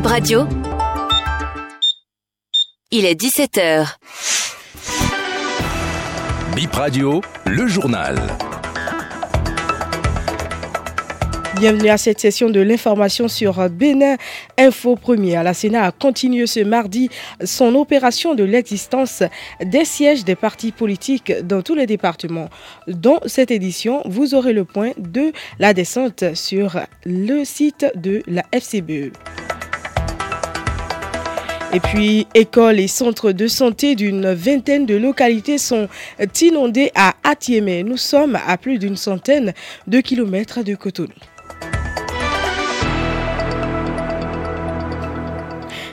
Bip Radio. Il est 17h. Bip Radio, le journal. Bienvenue à cette session de l'information sur Bénin Info Première. La Sénat a continué ce mardi son opération de l'existence des sièges des partis politiques dans tous les départements. Dans cette édition, vous aurez le point de la descente sur le site de la FCBE. Et puis, écoles et centres de santé d'une vingtaine de localités sont inondés à Atiémé. Nous sommes à plus d'une centaine de kilomètres de Cotonou.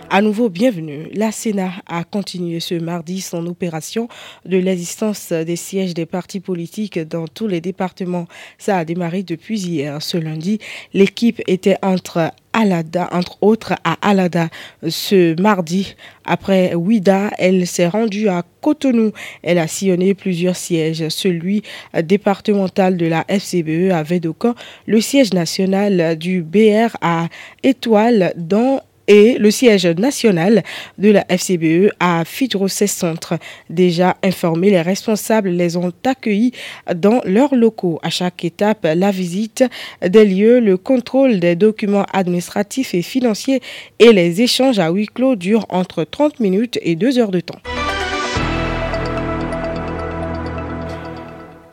À nouveau, bienvenue. La Sénat a continué ce mardi son opération de l'existence des sièges des partis politiques dans tous les départements. Ça a démarré depuis hier. Ce lundi, l'équipe était entre Alada, entre autres à Alada. Ce mardi, après Ouida, elle s'est rendue à Cotonou. Elle a sillonné plusieurs sièges. Celui départemental de la FCBE à Védocan, le siège national du BR à Étoile dans et le siège national de la FCBE à Fidrocé Centre. Déjà informés, les responsables les ont accueillis dans leurs locaux. À chaque étape, la visite des lieux, le contrôle des documents administratifs et financiers et les échanges à huis clos durent entre 30 minutes et 2 heures de temps.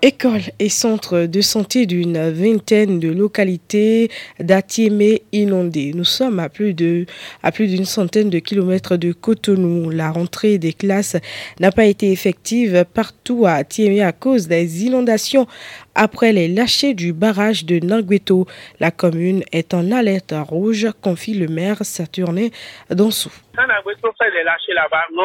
Écoles et centres de santé d'une vingtaine de localités d'Atiémé inondées. Nous sommes à plus de à plus d'une centaine de kilomètres de Cotonou. La rentrée des classes n'a pas été effective partout à Atiémé à cause des inondations après les lâchers du barrage de Nangueto. La commune est en alerte rouge, confie le maire Saturnin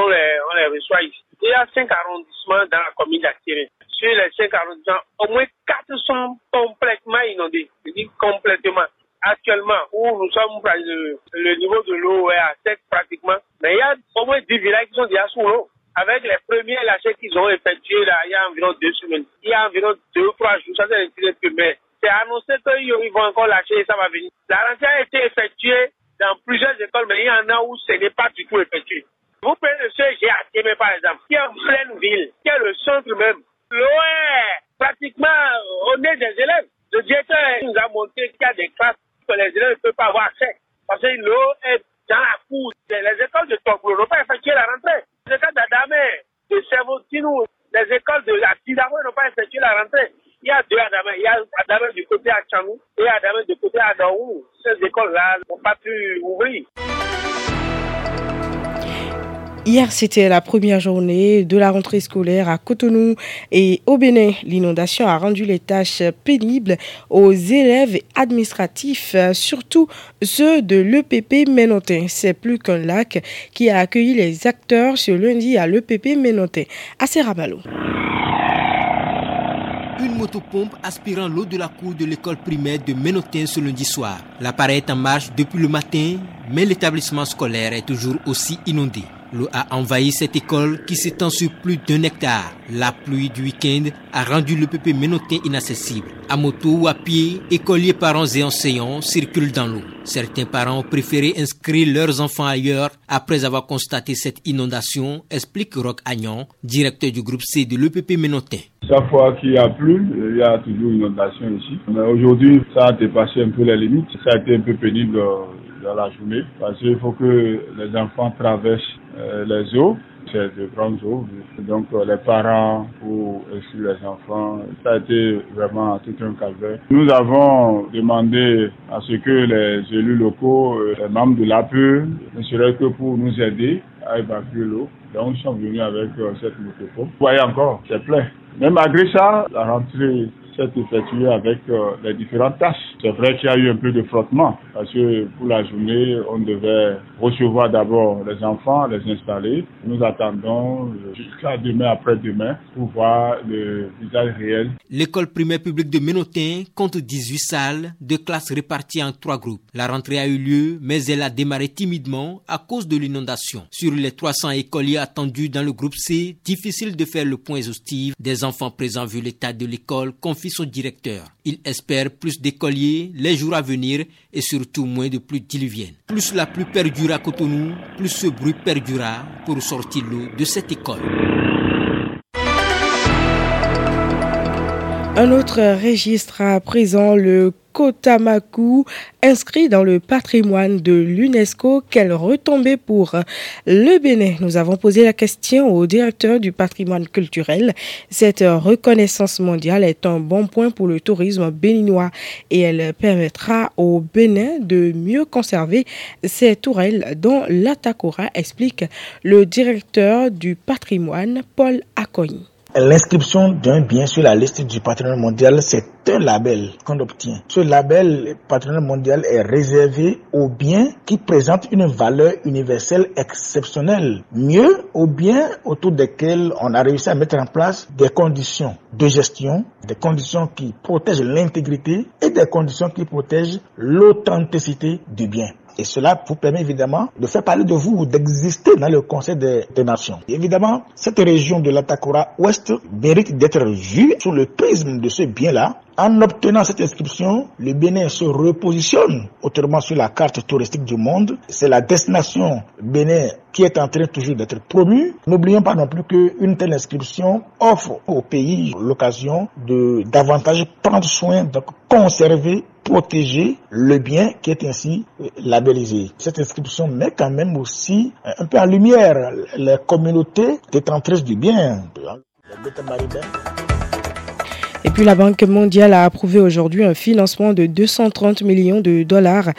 les, on les reçoit ici. Il y a cinq arrondissements dans la commune d'Atiémé sur les 5 arrondissements, au moins 4 sont complètement inondés. Je dis complètement. Actuellement, où nous sommes, le, niveau de l'eau est à sec pratiquement, mais il y a au moins 10 villages qui sont déjà sous l'eau. Avec les premiers lâchers qu'ils ont effectués il y a environ deux semaines. Il y a environ deux ou trois jours, ça c'est le mais c'est annoncé qu'ils vont encore lâcher et ça va venir. La rentrée a été effectuée dans plusieurs écoles, mais il y en a où ce n'est pas du tout effectué. Vous prenez le CG à Tiémé, par exemple, qui est en pleine ville, qui est le centre même. L'eau est pratiquement au nez des élèves. Le directeur nous a montré qu'il y a des classes que les élèves ne peuvent pas avoir accès. Parce que l'eau est dans la cour. Les Hier, c'était la première journée de la rentrée scolaire à Cotonou et au Bénin. L'inondation a rendu les tâches pénibles aux élèves administratifs, surtout ceux de l'EPP Ménotin. C'est plus qu'un lac qui a accueilli les acteurs ce lundi à l'EPP Ménotin. À Serramalo. Une motopompe aspirant l'eau de la cour de l'école primaire de Ménotin ce lundi soir. L'appareil est en marche depuis le matin, mais l'établissement scolaire est toujours aussi inondé. L'eau a envahi cette école qui s'étend sur plus d'un hectare. La pluie du week-end a rendu le PP ménotin inaccessible. À moto ou à pied, écoliers, parents et enseignants circulent dans l'eau. Certains parents ont préféré inscrire leurs enfants ailleurs après avoir constaté cette inondation, explique Roch Agnon, directeur du groupe C de l'EPP Ménotin. Chaque fois qu'il y a plu, il y a toujours une inondation ici. Aujourd'hui, ça a dépassé un peu les limites. Ça a été un peu pénible dans la journée parce qu'il faut que les enfants traversent euh, les eaux, c'est de grandes eaux. Donc euh, les parents ou aussi les enfants, ça a été vraiment tout un calvaire. Nous avons demandé à ce que les élus locaux, euh, les membres de l'APE, ne seraient que pour nous aider à évacuer l'eau. Donc nous sommes venus avec cette moto. Vous voyez encore, c'est plein. Mais malgré ça, la rentrée s'est effectuée avec les différentes tâches. C'est vrai qu'il y a eu un peu de frottement parce que pour la journée, on devait recevoir d'abord les enfants, les installer. Nous attendons jusqu'à demain après-demain pour voir le visage réel. L'école primaire publique de Ménotin compte 18 salles, de classes réparties en trois groupes. La rentrée a eu lieu, mais elle a démarré timidement à cause de l'inondation. Sur les 300 écoliers attendus dans le groupe C, difficile de faire le point exhaustif des enfants présents vu l'état de l'école, confie son directeur. Il espère plus d'écoliers les jours à venir et surtout moins de pluie diluvienne. Plus la pluie perdura à Cotonou, plus ce bruit perdura pour sortir l'eau de cette école. Un autre registre à présent, le Kotamaku, inscrit dans le patrimoine de l'UNESCO. Quelle retombée pour le Bénin? Nous avons posé la question au directeur du patrimoine culturel. Cette reconnaissance mondiale est un bon point pour le tourisme béninois et elle permettra au Bénin de mieux conserver ses tourelles dont l'Atakora explique le directeur du patrimoine Paul Acogny. L'inscription d'un bien sur la liste du patrimoine mondial, c'est un label qu'on obtient. Ce label patrimoine mondial est réservé aux biens qui présentent une valeur universelle exceptionnelle. Mieux, aux biens autour desquels on a réussi à mettre en place des conditions de gestion, des conditions qui protègent l'intégrité et des conditions qui protègent l'authenticité du bien. Et cela vous permet évidemment de faire parler de vous, d'exister dans le Conseil des, Nations. évidemment, cette région de l'Atakora Ouest mérite d'être vue sous le prisme de ce bien-là. En obtenant cette inscription, le Bénin se repositionne autrement sur la carte touristique du monde. C'est la destination Bénin qui est en train toujours d'être promue. N'oublions pas non plus qu'une telle inscription offre au pays l'occasion de davantage prendre soin, de conserver protéger le bien qui est ainsi labellisé. Cette inscription met quand même aussi un peu en lumière les communautés détentrices du bien. Et puis la Banque mondiale a approuvé aujourd'hui un financement de 230 millions de dollars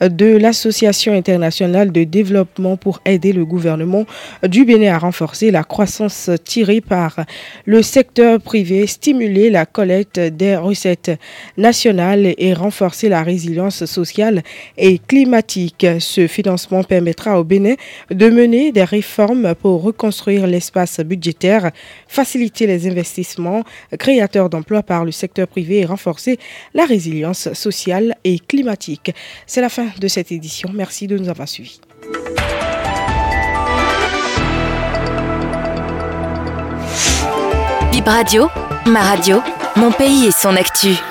de l'Association internationale de développement pour aider le gouvernement du Bénin à renforcer la croissance tirée par le secteur privé, stimuler la collecte des recettes nationales et renforcer la résilience sociale et climatique. Ce financement permettra au Bénin de mener des réformes pour reconstruire l'espace budgétaire, faciliter les investissements créateurs d'emplois par le secteur privé et renforcer la résilience sociale et climatique. C'est la fin de cette édition. Merci de nous avoir suivis. Bip Radio, ma radio, mon pays et son actu.